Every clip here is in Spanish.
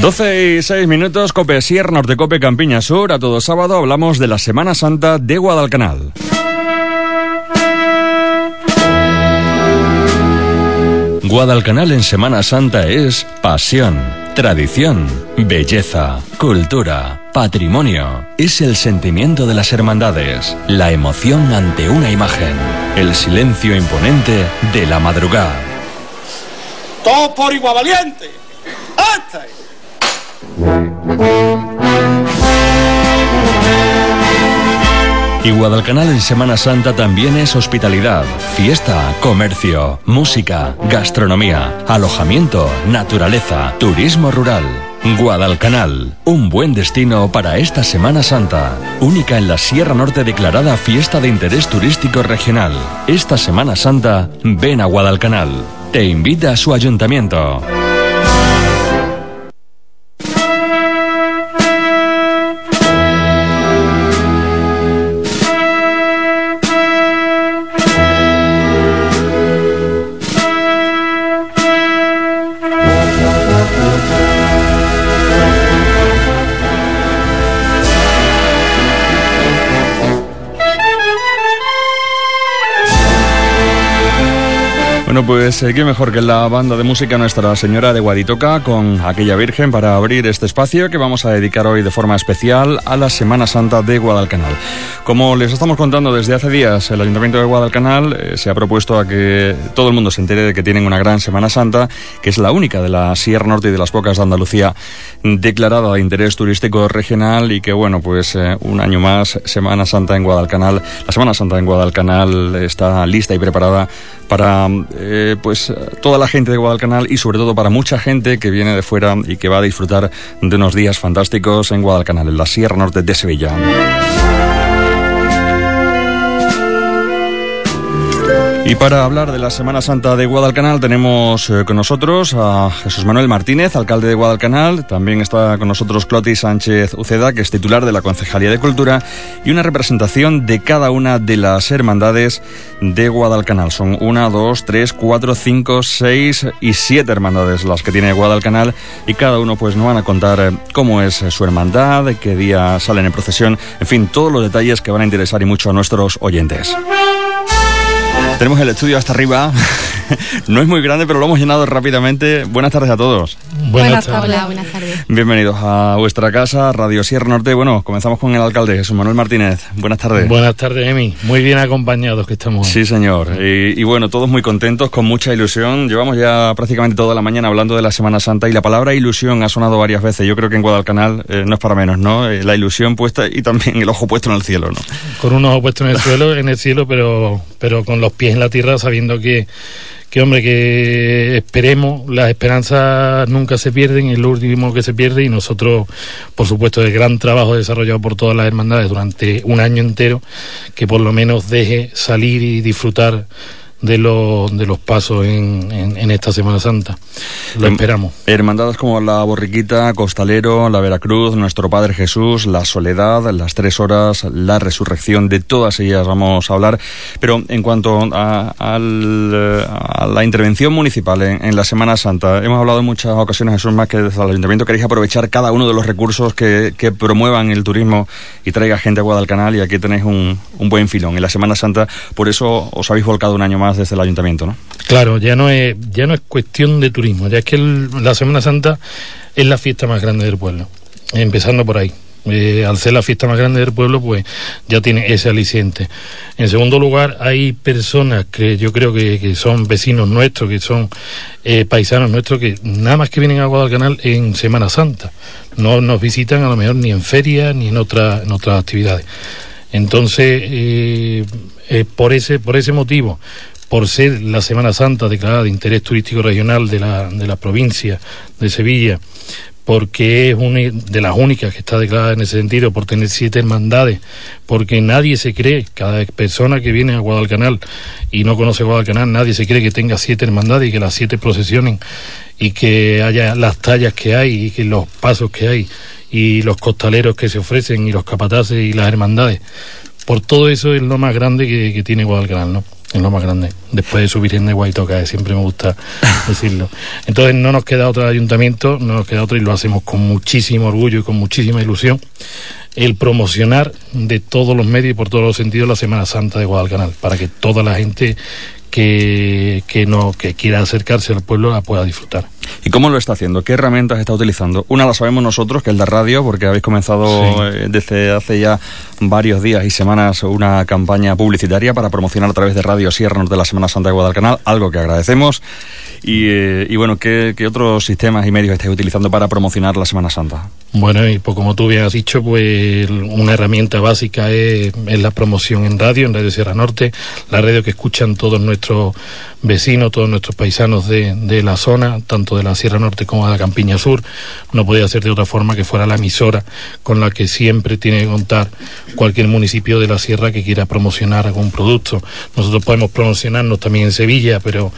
12 y 6 minutos, Cope Sierra, Norte Cope Campiña Sur. A todo sábado hablamos de la Semana Santa de Guadalcanal. Guadalcanal en Semana Santa es pasión, tradición, belleza, cultura, patrimonio. Es el sentimiento de las hermandades, la emoción ante una imagen, el silencio imponente de la madrugada. ¡Todo por igual! Y Guadalcanal en Semana Santa también es hospitalidad, fiesta, comercio, música, gastronomía, alojamiento, naturaleza, turismo rural. Guadalcanal, un buen destino para esta Semana Santa, única en la Sierra Norte declarada fiesta de interés turístico regional. Esta Semana Santa, ven a Guadalcanal. Te invita a su ayuntamiento. Bueno, pues eh, qué mejor que la banda de música Nuestra Señora de Guaditoca con aquella Virgen para abrir este espacio que vamos a dedicar hoy de forma especial a la Semana Santa de Guadalcanal. Como les estamos contando desde hace días, el Ayuntamiento de Guadalcanal eh, se ha propuesto a que todo el mundo se entere de que tienen una gran Semana Santa, que es la única de la Sierra Norte y de las pocas de Andalucía declarada de interés turístico regional y que, bueno, pues eh, un año más, Semana Santa en Guadalcanal. La Semana Santa en Guadalcanal está lista y preparada para eh, pues toda la gente de Guadalcanal y sobre todo para mucha gente que viene de fuera y que va a disfrutar de unos días fantásticos en Guadalcanal, en la Sierra Norte de Sevilla. Y para hablar de la Semana Santa de Guadalcanal tenemos eh, con nosotros a Jesús Manuel Martínez, alcalde de Guadalcanal. También está con nosotros Cloti Sánchez Uceda, que es titular de la Concejalía de Cultura, y una representación de cada una de las hermandades de Guadalcanal. Son una, dos, tres, cuatro, cinco, seis y siete hermandades las que tiene Guadalcanal y cada uno pues nos van a contar eh, cómo es su hermandad, qué día salen en procesión, en fin, todos los detalles que van a interesar y mucho a nuestros oyentes. Tenemos el estudio hasta arriba. no es muy grande, pero lo hemos llenado rápidamente. Buenas tardes a todos. Buenas, tardes. buenas tardes. Bienvenidos a vuestra casa, Radio Sierra Norte. Bueno, comenzamos con el alcalde Jesús Manuel Martínez. Buenas tardes. Buenas tardes, Emi. Muy bien acompañados que estamos. Sí, señor. Y, bueno, todos muy contentos, con mucha ilusión. Llevamos ya prácticamente toda la mañana hablando de la Semana Santa y la palabra ilusión ha sonado varias veces. Yo creo que en Guadalcanal eh, no es para menos, ¿no? Eh, la ilusión puesta y también el ojo puesto en el cielo, ¿no? Con un ojo puesto en el suelo, en el cielo, pero, pero con los pies en la tierra, sabiendo que que hombre, que esperemos, las esperanzas nunca se pierden, es lo último que se pierde y nosotros, por supuesto, el gran trabajo desarrollado por todas las hermandades durante un año entero, que por lo menos deje salir y disfrutar de, los de los pasos en, en, esta Semana Santa. Lo esperamos. Hermandades como la Borriquita, Costalero, la Veracruz, Nuestro Padre Jesús, la Soledad, las Tres Horas, la Resurrección, de todas ellas vamos a hablar. Pero en cuanto a, la intervención municipal en, la Semana Santa, hemos hablado en muchas ocasiones, Jesús, más que desde el Ayuntamiento queréis aprovechar cada uno de los recursos que, que promuevan el turismo y traiga gente a Guadalcanal y aquí tenéis un, un buen filón en la Semana Santa. Por eso os habéis volcado un año más desde el ayuntamiento, ¿no? Claro, ya no es, ya no es cuestión de turismo, ya es que la Semana Santa es la fiesta más grande del pueblo, empezando por ahí. Eh, al ser la fiesta más grande del pueblo, pues ya tiene ese aliciente. En segundo lugar, hay personas que yo creo que, son vecinos nuestros, que son eh, paisanos nuestros, que nada más que vienen a Guadalcanal en Semana Santa. No nos visitan a lo mejor ni en ferias ni en, otra, en otras actividades. Entonces, eh, por, ese, por ese motivo, por ser la Semana Santa declarada de interés turístico regional de la, de la provincia de Sevilla, porque es una de las únicas que está declarada en ese sentido, por tener siete hermandades, porque nadie se cree, cada persona que viene a Guadalcanal y no conoce Guadalcanal, nadie se cree que tenga siete hermandades y que las siete procesionen y que haya las tallas que hay y que los pasos que hay y los costaleros que se ofrecen y los capataces y las hermandades. Por todo eso es lo más grande que, que tiene Guadalcanal, ¿no? Es lo más grande. Después de subir en de Guaitoca, siempre me gusta decirlo. Entonces no nos queda otro ayuntamiento, no nos queda otro y lo hacemos con muchísimo orgullo y con muchísima ilusión. El promocionar de todos los medios y por todos los sentidos la Semana Santa de Guadalcanal, para que toda la gente que, que, no, que quiera acercarse al pueblo la pueda disfrutar. ¿Y cómo lo está haciendo? ¿Qué herramientas está utilizando? Una la sabemos nosotros, que es la radio, porque habéis comenzado eh, desde hace ya varios días y semanas una campaña publicitaria para promocionar a través de Radio Sierra de la Semana Santa de Guadalcanal, algo que agradecemos. Y, eh, y bueno, ¿qué, ¿qué, otros sistemas y medios estáis utilizando para promocionar la Semana Santa? Bueno, y pues como tú bien has dicho, pues una herramienta básica es, es la promoción en radio, en Radio Sierra Norte, la radio que escuchan todos nuestros vecinos, todos nuestros paisanos de, de la zona, tanto de la Sierra Norte como de la Campiña Sur. No podía ser de otra forma que fuera la emisora con la que siempre tiene que contar cualquier municipio de la Sierra que quiera promocionar algún producto. Nosotros podemos promocionarnos también en Sevilla, pero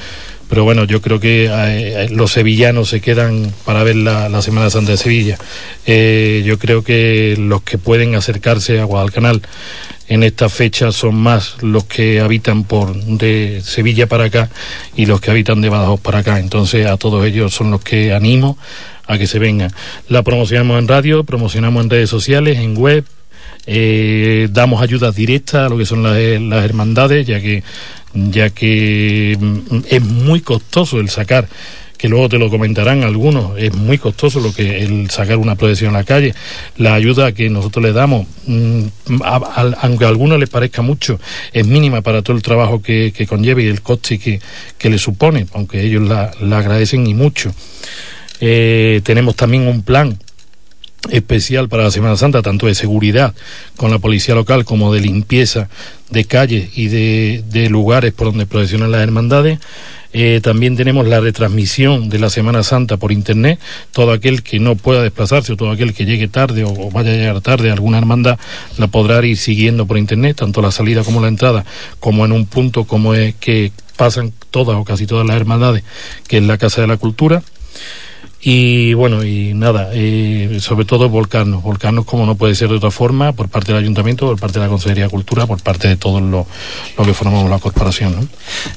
pero bueno, yo creo que eh, los sevillanos se quedan para ver la, la Semana Santa de Sevilla. Eh, yo creo que los que pueden acercarse a Guadalcanal en esta fecha son más los que habitan por de Sevilla para acá y los que habitan de Badajoz para acá. Entonces a todos ellos son los que animo a que se vengan. La promocionamos en radio, promocionamos en redes sociales, en web, eh, damos ayudas directas a lo que son las, las hermandades, ya que ya que mm, es muy costoso el sacar que luego te lo comentarán algunos, es muy costoso lo que el sacar una procesión a la calle, la ayuda que nosotros le damos, a, a, aunque a algunos les parezca mucho, es mínima para todo el trabajo que, que conlleva y el coste que, que, le supone, aunque ellos la, la agradecen y mucho. Eh, tenemos también un plan especial para la Semana Santa, tanto de seguridad con la policía local como de limpieza de calles y de, de lugares por donde procesionan las hermandades. Eh, también tenemos la retransmisión de la Semana Santa por Internet. Todo aquel que no pueda desplazarse o todo aquel que llegue tarde o, vaya a llegar tarde a alguna hermandad la podrá ir siguiendo por Internet, tanto la salida como la entrada, como en un punto como es que pasan todas o casi todas las hermandades, que es la Casa de la Cultura. Y bueno, y nada, eh, sobre todo volcarnos, volcarnos como no puede ser de otra forma, por parte del Ayuntamiento, por parte de la Consejería de Cultura, por parte de todos los lo que formamos la corporación. ¿no?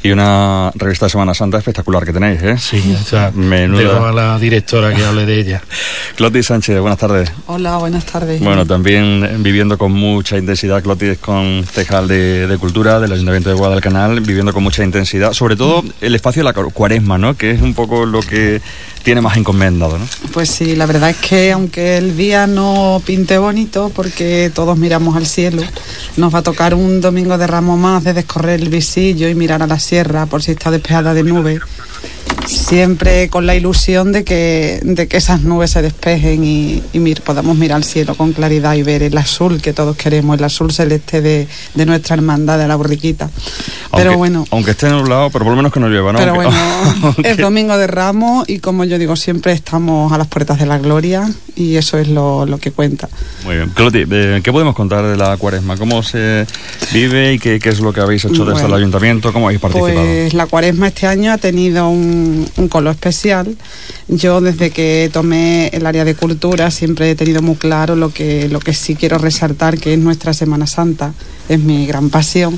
Y una revista de Semana Santa espectacular que tenéis, ¿eh? Sí, o sea, Menuda. a la directora que hable de ella. Clotis Sánchez, buenas tardes. Hola, buenas tardes. Bueno, también viviendo con mucha intensidad, Clotis concejal de, de Cultura del Ayuntamiento de Guadalcanal, viviendo con mucha intensidad, sobre todo el espacio de la cuaresma, ¿no? Que es un poco lo que tiene más Pues sí, la verdad es que aunque el día no pinte bonito, porque todos miramos al cielo, nos va a tocar un domingo de ramo más de descorrer el visillo y mirar a la sierra por si está despejada de nubes siempre con la ilusión de que, de que esas nubes se despejen y, y mir, podamos mirar al cielo con claridad y ver el azul que todos queremos, el azul celeste de, de nuestra hermandad, de la borriquita. Pero aunque, bueno. Aunque esté nublado, pero por lo menos que no llueva, ¿no? Pero Aunque- bueno, aunque- es domingo de ramos y como yo digo, siempre estamos a las puertas de la gloria y eso es lo, lo que cuenta. Muy bien. Cloti, eh, ¿qué podemos contar de la cuaresma? ¿Cómo se vive y qué, qué es lo que habéis hecho desde Bueno, el ayuntamiento? ¿Cómo habéis participado? Pues la cuaresma este año ha tenido un, un color especial. Yo desde que tomé el área de cultura siempre he tenido muy claro lo que, lo que sí quiero resaltar, que es nuestra Semana Santa, es mi gran pasión.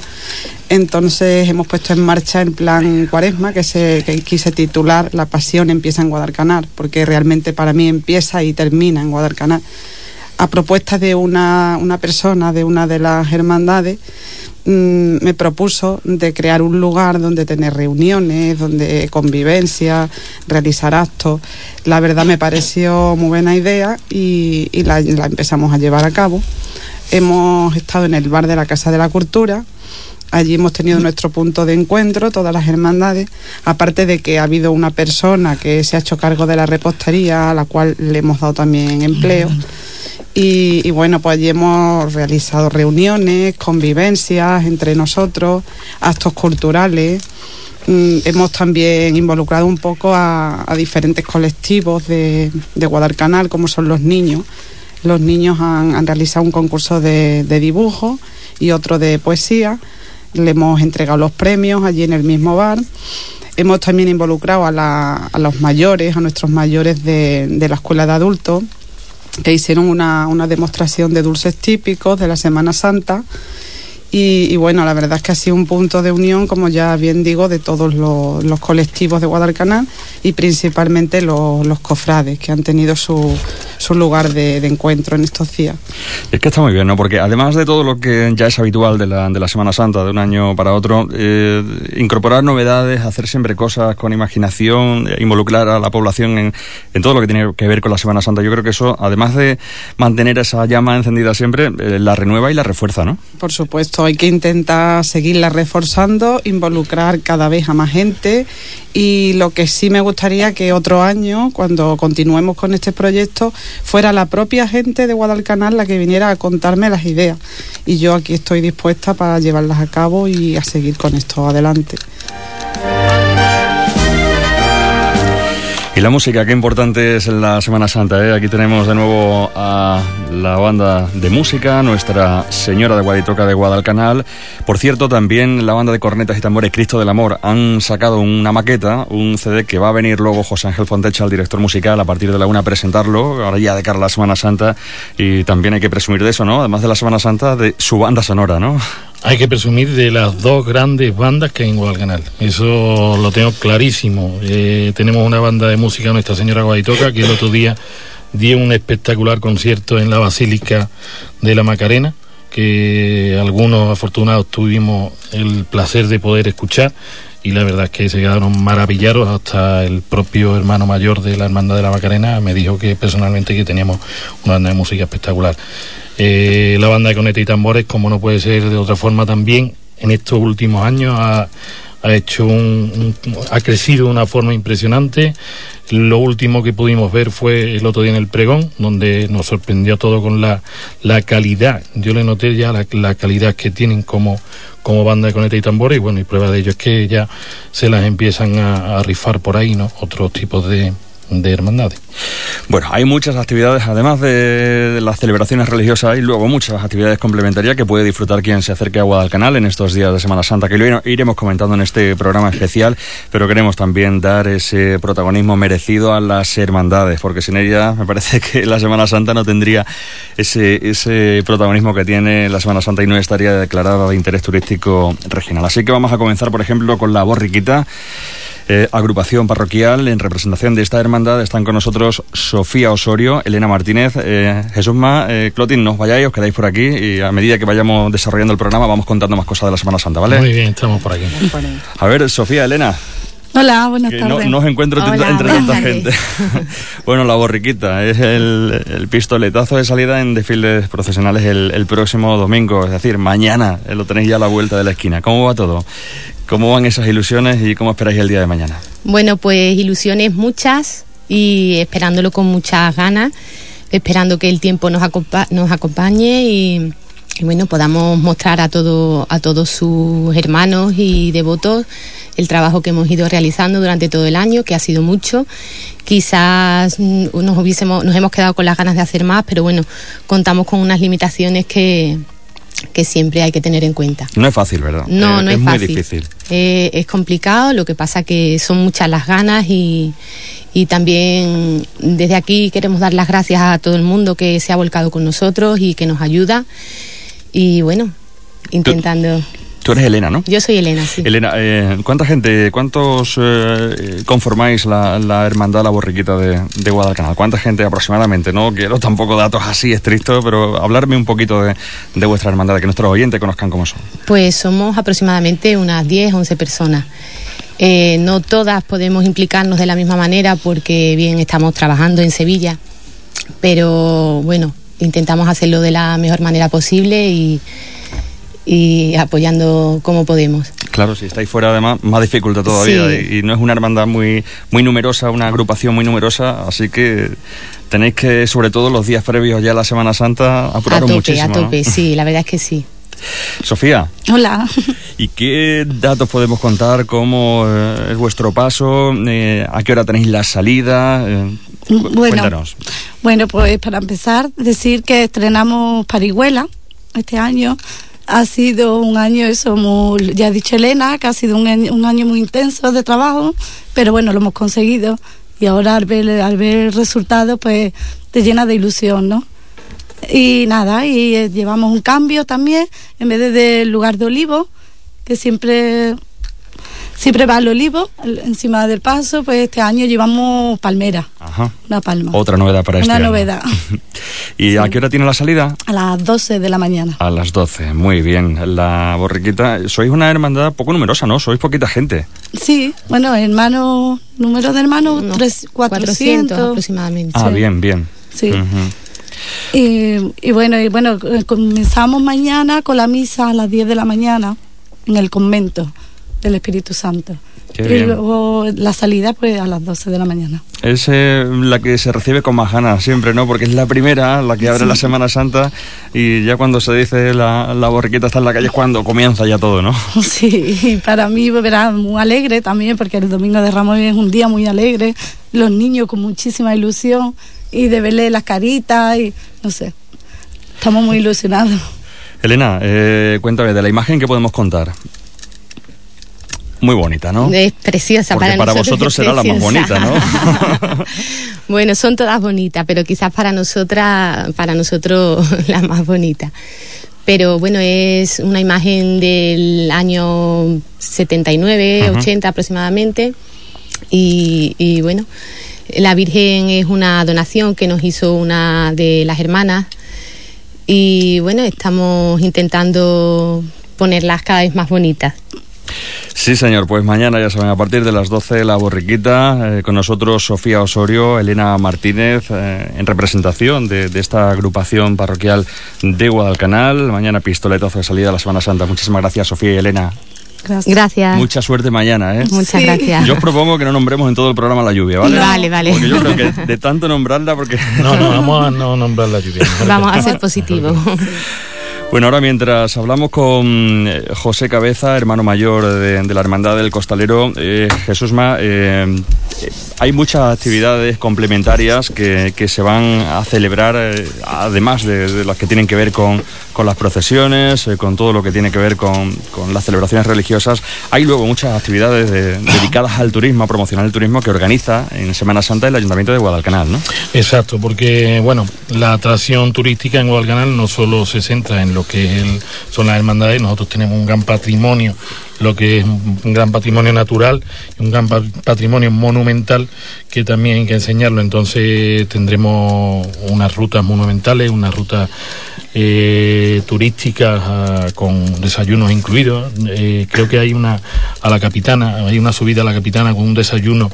Entonces hemos puesto en marcha el plan Cuaresma, que, se, que quise titular La pasión empieza en Guadalcanar, porque realmente para mí empieza y termina en Guadalcanar. A propuesta de una, una persona de una de las hermandades, mm, me propuso de crear un lugar donde tener reuniones, donde convivencia, realizar actos. La verdad me pareció muy buena idea y, la empezamos a llevar a cabo. Hemos estado en el bar de la Casa de la Cultura. Allí hemos tenido nuestro punto de encuentro, todas las hermandades, aparte de que ha habido una persona que se ha hecho cargo de la repostería, a la cual le hemos dado también empleo. Y, bueno, pues allí hemos realizado reuniones, convivencias entre nosotros, actos culturales. Mm, hemos también involucrado un poco a, diferentes colectivos de, Guadalcanal, como son los niños. Los niños han, realizado un concurso de dibujo y otro de poesía. Le hemos entregado los premios allí en el mismo bar. Hemos también involucrado a, los mayores, a nuestros mayores de, la escuela de adultos, que hicieron una, demostración de dulces típicos de la Semana Santa. Y, bueno, la verdad es que ha sido un punto de unión, como ya bien digo, de todos los, colectivos de Guadalcanal y principalmente los cofrades, que han tenido su, su lugar de, encuentro en estos días. Es que está muy bien, ¿no? Porque además de todo lo que ya es habitual de la, de la Semana Santa, de un año para otro, eh, incorporar novedades, hacer siempre cosas con imaginación, involucrar a la población en, en, todo lo que tiene que ver con la Semana Santa, yo creo que eso, además de mantener esa llama encendida siempre, eh, la renueva y la refuerza, ¿no? Por supuesto, hay que intentar seguirla reforzando, involucrar cada vez a más gente y lo que sí me gustaría que otro año, cuando continuemos con este proyecto, fuera la propia gente de Guadalcanal la que viniera a contarme las ideas. Y yo aquí estoy dispuesta para llevarlas a cabo y a seguir con esto adelante. Y la música, qué importante es en la Semana Santa. ¿eh? Aquí tenemos de nuevo a la banda de música, Nuestra Señora de Guaditoca de Guadalcanal. Por cierto, también la banda de cornetas y tambores Cristo del Amor han sacado una maqueta, un CD que va a venir luego José Ángel Fontecha, el director musical, a partir de la una a presentarlo, ahora ya de cara a la Semana Santa. Y también hay que presumir de eso, ¿no? Además de la Semana Santa, de su banda sonora, ¿no? Hay que presumir de las dos grandes bandas que hay en Guadalcanal. Eso lo tengo clarísimo. Eh, tenemos una banda de música, Nuestra Señora Guaitoca, que el otro día dio un espectacular concierto en la Basílica de la Macarena, que algunos afortunados tuvimos el placer de poder escuchar y la verdad es que se quedaron maravillados hasta el propio hermano mayor de la Hermandad de la Macarena me dijo que personalmente que teníamos una banda de música espectacular. Eh, la banda de Conete y Tambores, como no puede ser de otra forma también, en estos últimos años ha, hecho un, ha crecido de una forma impresionante. Lo último que pudimos ver fue el otro día en el pregón, donde nos sorprendió todo con la, la calidad. Yo le noté ya la, calidad que tienen como, como banda de conete y tambores, y bueno, y prueba de ello es que ya se las empiezan a, a rifar por ahí, ¿no? Otros tipos de, de hermandades. Bueno, hay muchas actividades, además de las celebraciones religiosas, hay luego muchas actividades complementarias que puede disfrutar quien se acerque a Guadalcanal en estos días de Semana Santa, que lo iremos comentando en este programa especial, pero queremos también dar ese protagonismo merecido a las hermandades, porque sin ella me parece que la Semana Santa no tendría ese, ese protagonismo que tiene la Semana Santa y no estaría declarada de interés turístico regional. Así que vamos a comenzar, por ejemplo, con la borriquita. Eh, agrupación parroquial. En representación de esta hermandad están con nosotros Sofía Osorio, Elena Martínez, eh, Jesús Ma, eh, Clotin, no os vayáis, os quedáis por aquí y a medida que vayamos desarrollando el programa vamos contando más cosas de la Semana Santa, ¿vale? Muy bien, estamos por aquí. A ver, Sofía, Elena. Hola, buenas tardes. No, os encuentro entre tanta gente. bueno, la borriquita es el, pistoletazo de salida en desfiles profesionales el, el, próximo domingo, es decir, mañana lo tenéis ya a la vuelta de la esquina. ¿Cómo va todo? ¿Cómo van esas ilusiones y cómo esperáis el día de mañana? Bueno, pues ilusiones muchas y esperándolo con muchas ganas, esperando que el tiempo nos, nos acompañe y, bueno, podamos mostrar a, todo, a todos sus hermanos y devotos el trabajo que hemos ido realizando durante todo el año, que ha sido mucho. Quizás nos, hubiésemos, nos hemos quedado con las ganas de hacer más, pero bueno, contamos con unas limitaciones que, que siempre hay que tener en cuenta. No es fácil, ¿verdad? No, eh, no es, es, muy difícil. Eh, es complicado, lo que pasa que son muchas las ganas y, y también desde aquí queremos dar las gracias a todo el mundo que se ha volcado con nosotros y que nos ayuda. Y bueno, intentando... Tú eres Elena, ¿no? Yo soy Elena, sí. Elena, eh, ¿cuánta gente, cuántos eh, conformáis la, hermandad La Borriquita de, de, Guadalcanal? ¿Cuánta gente aproximadamente? No quiero tampoco datos así estrictos, pero hablarme un poquito de, de vuestra hermandad, de que nuestros oyentes conozcan cómo son. Pues somos aproximadamente unas 10, 11 personas. Eh, no todas podemos implicarnos de la misma manera porque bien estamos trabajando en Sevilla, pero bueno, intentamos hacerlo de la mejor manera posible y y apoyando como podemos. Claro, si estáis fuera además, más dificultad todavía. Y, no es una hermandad muy, muy numerosa, una agrupación muy numerosa, así que tenéis que, sobre todo los días previos ya a la Semana Santa, apuraros a tope, muchísimo. A tope, sí, la verdad es que sí. Sofía. Hola. ¿Y qué datos podemos contar? ¿Cómo eh, es vuestro paso? Eh, ¿A qué hora tenéis la salida? Eh, bueno, cuéntanos. Bueno, pues para empezar, decir que estrenamos Parihuela este año. Ha sido un año, eso, ya ha dicho Elena, que ha sido un, un año muy intenso de trabajo, pero bueno, lo hemos conseguido. Y ahora al ver, al ver el resultado, pues te llena de ilusión, ¿no? Y nada, y eh, llevamos un cambio también, en vez de del lugar de olivo, que siempre siempre va el olivo el- encima del paso, pues este año llevamos palmera, Ajá. una palma. Otra novedad para este Una año. novedad. ¿Y a qué hora tiene la salida? A las 12 de la mañana. A las 12, muy bien. La borriquita, sois una hermandad poco numerosa, ¿no? Sois poquita gente. Sí, bueno, hermanos, número de hermanos, tres, 400. 400 aproximadamente. Ah, Sí. bien, bien. Sí. Y, y bueno, y bueno, eh, comenzamos mañana con la misa a las 10 de la mañana en el convento del Espíritu Santo. Qué y bien. luego la salida pues a las 12 de la mañana. Es eh, la que se recibe con más ganas siempre, ¿no? Porque es la primera, la que abre la Semana Santa y ya cuando se dice la, la borriquita está en la calle es cuando comienza ya todo, ¿no? Sí, y para mí verá muy alegre también, porque el Domingo de Ramos es un día muy alegre, los niños con muchísima ilusión y de verle las caritas y no sé, estamos muy ilusionados. Elena, eh, cuéntame de la imagen que podemos contar. Muy bonita, ¿no? Es preciosa Porque para, para nosotros vosotros será la más bonita, ¿no? bueno, son todas bonitas, pero quizás para nosotras, para nosotros la más bonita. Pero bueno, es una imagen del año 79, Ajá. 80 aproximadamente. Y, y bueno, la Virgen es una donación que nos hizo una de las hermanas. Y bueno, estamos intentando ponerlas cada vez más bonitas. Sí, señor, pues mañana ya saben, a partir de las 12 la borriquita, eh, con nosotros Sofía Osorio, Elena Martínez, eh, en representación de, de esta agrupación parroquial de Guadalcanal. Mañana pistoletazo de salida a la Semana Santa. Muchísimas gracias, Sofía y Elena. Gracias. Gracias. Mucha suerte mañana, ¿eh? Muchas Sí. gracias. Yo os propongo que no nombremos en todo el programa la lluvia, ¿vale? Vale, vale. Porque yo creo que de tanto nombrarla, porque... No, no, vamos a no nombrar la lluvia. Vamos a ser positivos. Bueno, ahora mientras hablamos con eh, José Cabeza, hermano mayor de, de la Hermandad del Costalero, eh, Jesús Ma, eh, eh, hay muchas actividades complementarias que, que se van a celebrar, eh, además de, de las que tienen que ver con, con las procesiones, eh, con todo lo que tiene que ver con, con las celebraciones religiosas. Hay luego muchas actividades de- dedicadas al turismo, a promocionar el turismo que organiza en Semana Santa el Ayuntamiento de Guadalcanal, ¿no? Exacto, porque bueno, la atracción turística en Guadalcanal no solo se centra en lo que es el- son las hermandades, nosotros tenemos un gran patrimonio, lo que es un gran patrimonio natural un gran pa- patrimonio monumental que también hay que enseñarlo. Entonces tendremos unas rutas monumentales, unas rutas eh, turísticas ah, con desayunos incluidos. Eh, creo que hay una a la capitana, hay una subida a la capitana con un desayuno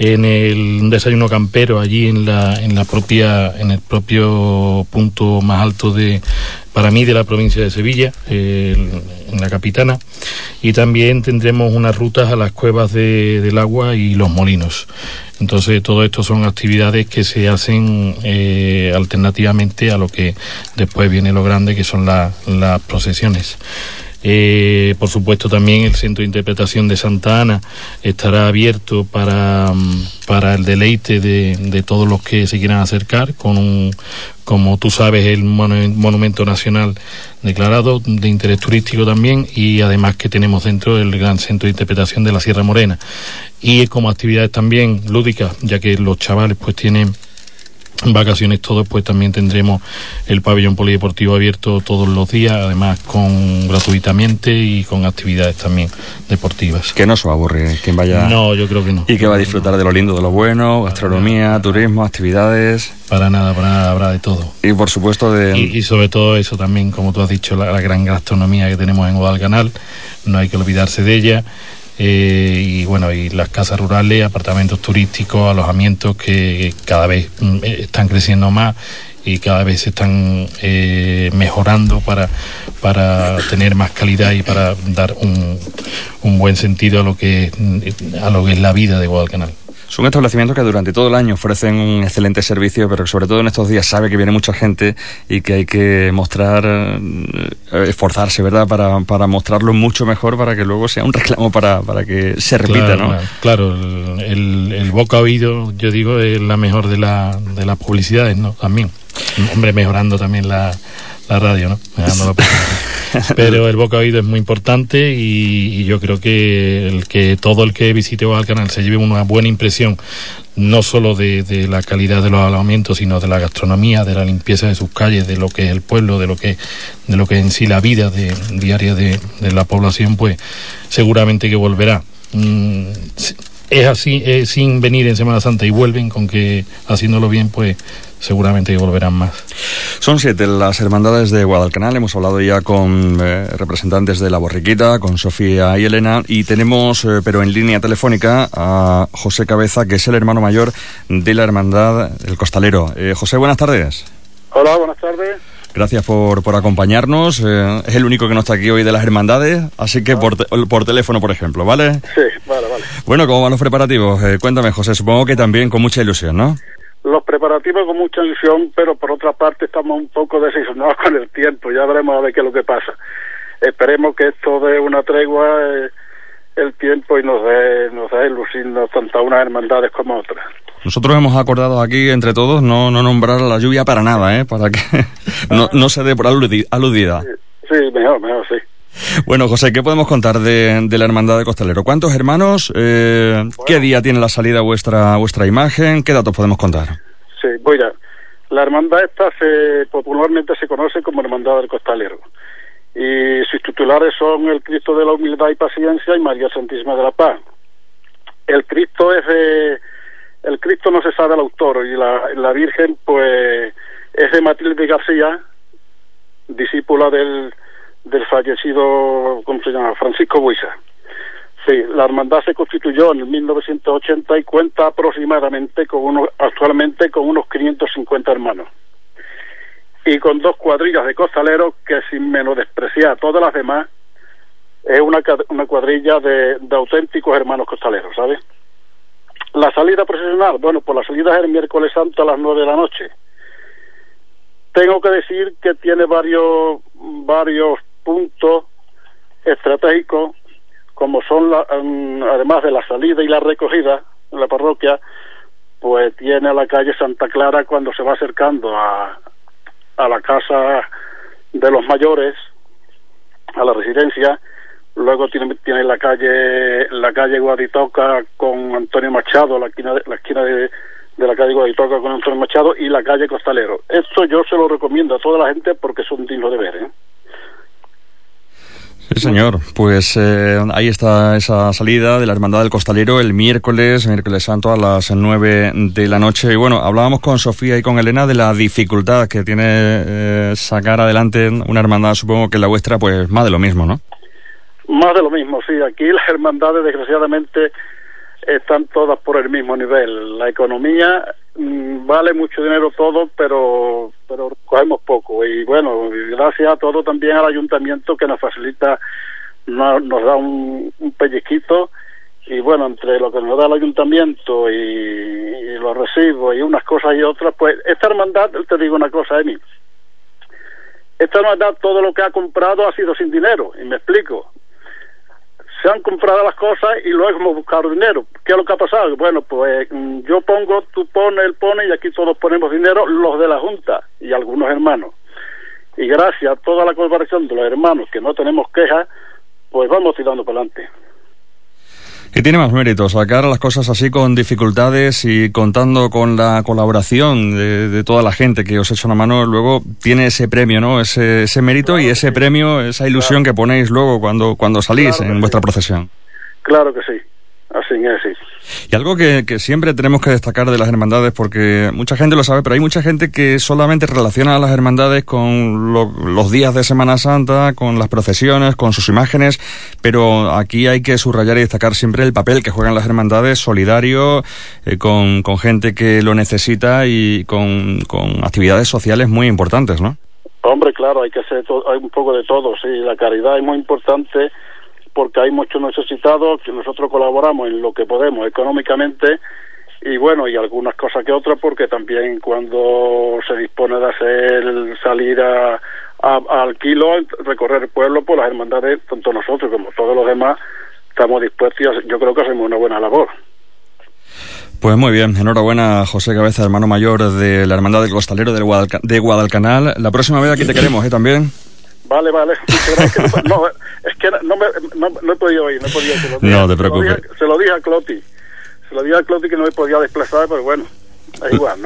en el un desayuno campero allí en la en la propia en el propio punto más alto de para mí de la provincia de Sevilla en la capitana y también tendremos unas rutas a las cuevas de- del agua y los molinos. Entonces todo esto son actividades que se hacen eh, alternativamente a lo que después viene lo grande que son la- las procesiones eh, por supuesto también el centro de interpretación de Santa Ana estará abierto para, mm, para el deleite de, de todos los que se quieran acercar con un, como tú sabes, el monu- monumento nacional declarado de interés turístico también y además que tenemos dentro el gran centro de interpretación de la Sierra Morena. Y como actividades también lúdicas ya que los chavales pues tienen vacaciones todos, pues también tendremos el pabellón polideportivo abierto todos los días, además con gratuitamente y con actividades también deportivas. Que no se aburre quien vaya... No, yo creo que no. Y que va a disfrutar de lo lindo, de lo bueno, gastronomía, turismo, actividades Para nada, para nada habrá de todo. y por supuesto de... Y, y sobre todo eso también, como tú has dicho, la, la gran gastronomía que tenemos en Guadalcanal, no hay que olvidarse de ella. Eh, y bueno, y las casas rurales, apartamentos turísticos, alojamientos que cada vez mm, eh, están creciendo más y cada vez se están eh, mejorando para, para tener más calidad y para dar un, un buen sentido a lo que es, a lo que es la vida de Guadalcanal. Son establecimientos que durante todo el año ofrecen un excelente servicio, pero que sobre todo en estos días sabe que viene mucha gente y que hay que mostrar, eh, esforzarse, ¿verdad?, para, para mostrarlo mucho mejor para que luego sea un reclamo para, para que se repita, ¿no? Claro, el, el, boca oído, yo digo, es la mejor de, la, de las publicidades, ¿no? También. Hombre, mejorando también la, la radio, ¿no? Pero el boca oído es muy importante y, yo creo que el que todo el que visite canal se lleve una buena impresión no solo de, la calidad de los alojamientos, sino de la gastronomía, de la limpieza de sus calles, de lo que es el pueblo, de lo que, de lo que en sí la vida de, diaria de, la población, pues seguramente que volverá. Mm, es así, sin venir en Semana Santa y vuelven con que haciéndolo bien, pues seguramente volverán más. Son siete las hermandades de Guadalcanal. Hemos hablado ya con eh, representantes de la Borriquita, con Sofía y Elena, y tenemos, eh, pero en línea telefónica, a José Cabeza, que es el hermano mayor de la hermandad El Costalero. Eh, José, buenas tardes. Hola, buenas tardes. Gracias por, por acompañarnos. es el único que no está aquí hoy de las hermandades, así que por, por teléfono, por ejemplo, ¿vale? Sí, vale, vale. Bueno, ¿cómo van los preparativos? cuéntame, José, supongo que también con mucha ilusión, ¿no? los preparativos con mucha ilusión, pero por otra parte estamos un poco desilusionados con el tiempo, ya veremos a ver qué es lo que pasa. Esperemos que esto dé una tregua eh, el tiempo y nos dé, nos dé lucirnos tanto a unas hermandades como a otras. Nosotros hemos acordado aquí entre todos no, no nombrar la lluvia para nada, ¿eh? para que no, no se dé por aludida. sí, mejor, mejor, sí. Bueno, José, ¿qué podemos contar de, la Hermandad de Costalero? ¿Cuántos hermanos? Eh, ¿Qué día tiene la salida vuestra vuestra imagen? ¿Qué datos podemos contar? Sí, voy a. La hermandad esta se, popularmente se conoce como Hermandad del Costalero. Y sus titulares son el Cristo de la Humildad y Paciencia y María Santísima de la Paz. El Cristo es de... El Cristo no se sabe el autor y la, la Virgen pues es de Matilde García, discípula del del fallecido, ¿cómo se llama? Francisco Buiza. Sí, la hermandad se constituyó en 1980 y cuenta aproximadamente con unos, actualmente con unos 550 hermanos. Y con dos cuadrillas de costaleros que sin menos despreciar a todas las demás, es una, una cuadrilla de, de auténticos hermanos costaleros, ¿sabes? La salida procesional, bueno, pues la salida es el miércoles santo a las nueve de la noche. Tengo que decir que tiene varios, varios puntos estratégicos, como son, la, mm, además de la salida y la recogida en la parroquia, pues tiene a la calle Santa Clara cuando se va acercando a, a la casa de los mayores, a la residencia, luego tiene, la calle la calle Guaditoca con Antonio Machado, la esquina de, la esquina de, la calle Guaditoca con Antonio Machado y la calle Costalero. Esto yo se lo recomiendo a toda la gente porque son dignos de ver. ¿eh? Sí, señor. Pues eh, ahí está esa salida de la Hermandad del Costalero el miércoles, miércoles santo a las nueve de la noche. Y bueno, hablábamos con Sofía y con Elena de la dificultad que tiene eh, sacar adelante una hermandad, supongo que la vuestra, pues más de lo mismo, ¿no? Más de lo mismo, sí. Aquí las hermandades, desgraciadamente, están todas por el mismo nivel. La economía mm, vale mucho dinero todo, pero pero cogemos poco. Y bueno, gracias a todo también al ayuntamiento que nos facilita, nos, da un, un. Y bueno, entre lo que nos da el ayuntamiento y, los recibos y unas cosas y otras, pues esta hermandad, te digo una cosa, Emi. Esta hermandad, todo lo que ha comprado ha sido sin dinero, y me explico se han comprado las cosas y luego hemos buscado dinero. ¿Qué es lo que ha pasado? Bueno, pues mm, yo pongo, tú pones, él pone y aquí todos ponemos dinero, los de la Junta y algunos hermanos. Y gracias a toda la colaboración de los hermanos que no tenemos quejas, pues vamos tirando para adelante. Y tiene más mérito sacar las cosas así con dificultades y contando con la colaboración de, toda la gente que os echa una mano, luego tiene ese premio, ¿no? Ese, ese mérito y ese premio, esa ilusión que ponéis luego cuando, cuando salís en vuestra procesión. Claro que sí. Así es, sí. Y algo que, siempre tenemos que destacar de las hermandades, porque mucha gente lo sabe, pero hay mucha gente que solamente relaciona a las hermandades con los días de Semana Santa, con las procesiones, con sus imágenes, pero aquí hay que subrayar y destacar siempre el papel que juegan las hermandades, solidario, eh, con, con gente que lo necesita y con, con actividades sociales muy importantes, ¿no? Hombre, claro, hay que hacer hay un poco de todo, sí, la caridad es muy importante porque hay muchos necesitados que nosotros colaboramos en lo que podemos económicamente y bueno, y algunas cosas que otras porque también cuando se dispone de hacer salir a, al kilo, recorrer el pueblo, pues las hermandades, tanto nosotros como todos los demás, estamos dispuestos y yo creo que hacemos una buena labor. Pues muy bien, enhorabuena José Cabeza, hermano mayor de la Hermandad del Costalero de, de Guadalcanal. La próxima vez aquí te queremos, ¿eh? También. Vale, vale. no, es que no, me, no, he podido ir, no he podido ir. no te preocupes. Se lo dije, a Cloti. Se lo dije a Cloti que no me podía desplazar, pero bueno.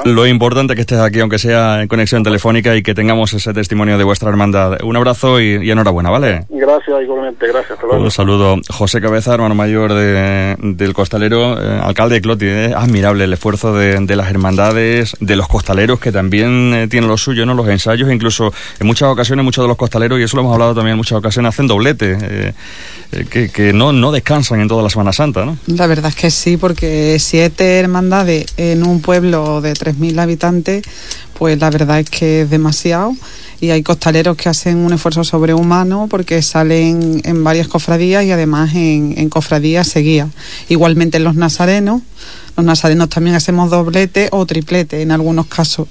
Lo importante es que estés aquí, aunque sea en conexión telefónica, y que tengamos ese testimonio de vuestra hermandad. Un abrazo y, enhorabuena, ¿vale? Gracias, igualmente, gracias. Un saludo. José Cabeza, hermano mayor del costalero, eh, alcalde de Cloti. Eh, admirable el esfuerzo de, las hermandades, de los costaleros, que también eh, tienen lo suyo, ¿no? Los ensayos, incluso en muchas ocasiones, muchos de los costaleros, y eso lo hemos hablado también en muchas ocasiones, hacen doblete, que, que no, no descansan en toda la Semana Santa, ¿no? La verdad es que sí, porque siete hermandades en un pueblo de 3.000 habitantes, pues la verdad es que es demasiado. Y hay costaleros que hacen un esfuerzo sobrehumano porque salen en varias cofradías y además en, cofradías seguidas. Igualmente los nazarenos, los nazarenos también hacemos doblete o triplete en algunos casos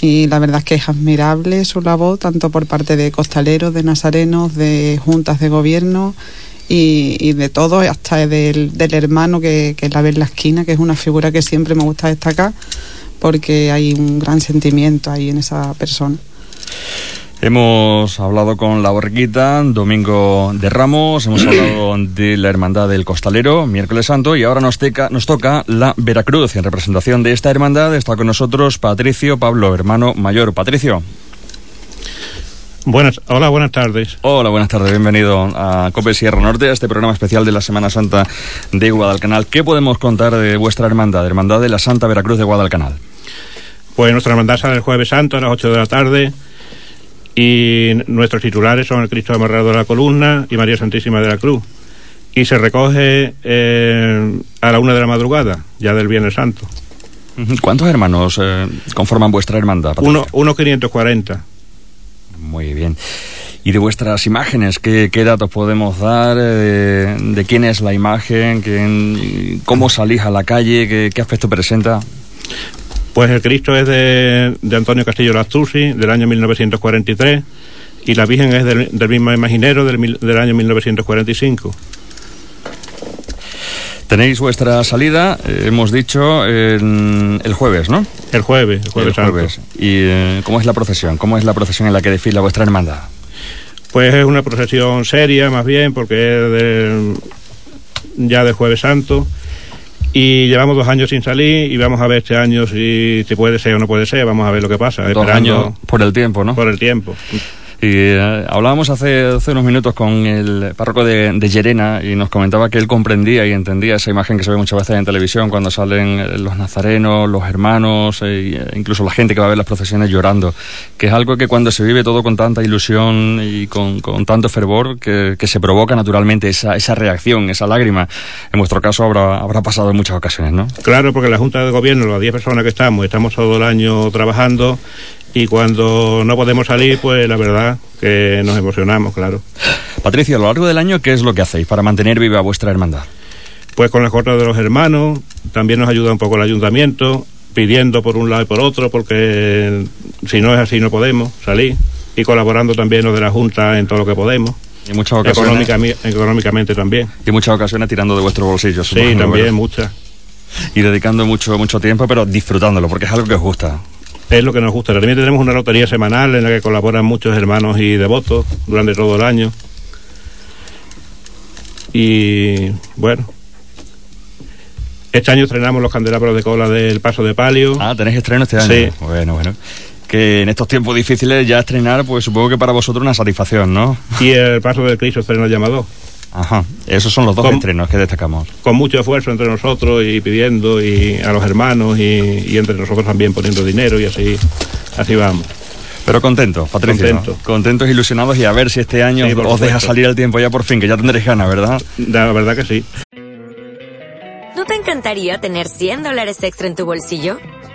y la verdad es que es admirable su labor, tanto por parte de costaleros, de nazarenos, de juntas de gobierno y, de todo, hasta del, del hermano que, que la ve en la esquina, que es una figura que siempre me gusta destacar, porque hay un gran sentimiento ahí en esa persona. Hemos hablado con la Borriquita, Domingo de Ramos, hemos hablado de la Hermandad del Costalero, miércoles santo, y ahora nos, nos toca la Veracruz. En representación de esta hermandad está con nosotros Patricio Pablo, hermano mayor. Patricio. Buenas, hola, buenas tardes. Hola, buenas tardes. Bienvenido a Cope Sierra Norte, a este programa especial de la Semana Santa de Guadalcanal. ¿Qué podemos contar de vuestra hermandad, Hermandad de la Santa Veracruz de Guadalcanal? Pues nuestra hermandad sale el Jueves Santo a las 8 de la tarde y nuestros titulares son el Cristo amarrado de la columna y María Santísima de la Cruz. Y se recoge eh, a la una de la madrugada, ya del Viernes Santo. ¿Cuántos hermanos eh, conforman vuestra hermandad? Uno, uno 540. Muy bien. Y de vuestras imágenes, ¿qué, datos podemos dar? Eh, de, quién es la imagen? ¿Cómo salís a la calle? ¿Qué, aspecto presenta? Pues el Cristo es de, Antonio Castillo Lastusi, del año 1943, y la Virgen es del, mismo imaginero del, del año 1945. Tenéis vuestra salida, eh, hemos dicho, el jueves, ¿no? El jueves, el jueves. El jueves. ¿Y eh, cómo es la procesión? ¿Cómo es la procesión en la que desfila vuestra hermandad? Pues es una procesión seria, más bien, porque es ya de Jueves Santo. Y llevamos dos años sin salir y vamos a ver este año si, si puede ser o no puede ser. Vamos a ver lo que pasa. Dos años por el tiempo, ¿no? Por el tiempo. Y eh, hablábamos hace, hace, unos minutos con el párroco de, de, Llerena y nos comentaba que él comprendía y entendía esa imagen que se ve muchas veces en televisión cuando salen eh, los nazarenos, los hermanos, e incluso la gente que va a ver las procesiones llorando, que es algo que cuando se vive todo con tanta ilusión y con, con tanto fervor, que, que, se provoca naturalmente esa, esa reacción, esa lágrima. En vuestro caso habrá, habrá pasado en muchas ocasiones, ¿no? Claro, porque la Junta de Gobierno, las 10 personas que estamos, estamos todo el año trabajando y cuando no podemos salir, pues la verdad que nos emocionamos, claro. Patricia, a lo largo del año, ¿qué es lo que hacéis para mantener viva vuestra hermandad? Pues con las cortas de los hermanos, también nos ayuda un poco el ayuntamiento, pidiendo por un lado y por otro, porque si no es así no podemos salir, y colaborando también los de la Junta en todo lo que podemos. Y muchas ocasiones. económicamente también. Y muchas ocasiones tirando de vuestros bolsillos. Sí, también, muchas. Y dedicando mucho, mucho tiempo, pero disfrutándolo, porque es algo que os gusta es lo que nos gusta. También tenemos una lotería semanal en la que colaboran muchos hermanos y devotos durante todo el año. Y bueno, este año estrenamos los candelabros de cola del Paso de Palio. Ah, tenéis estreno este año. Sí. Bueno, bueno. Que en estos tiempos difíciles ya estrenar, pues supongo que para vosotros una satisfacción, ¿no? Y el Paso del Cristo estreno llamado. Ajá, esos son los dos estrenos que destacamos. Con mucho esfuerzo entre nosotros y pidiendo y a los hermanos y, entre nosotros también poniendo dinero y así, así vamos. Pero contentos, Patricio. Contentos. Contentos, ilusionados y a ver si este año os deja salir el tiempo ya por fin, que ya tendréis ganas, ¿verdad? La verdad que sí. ¿No te encantaría tener 100 dólares extra en tu bolsillo?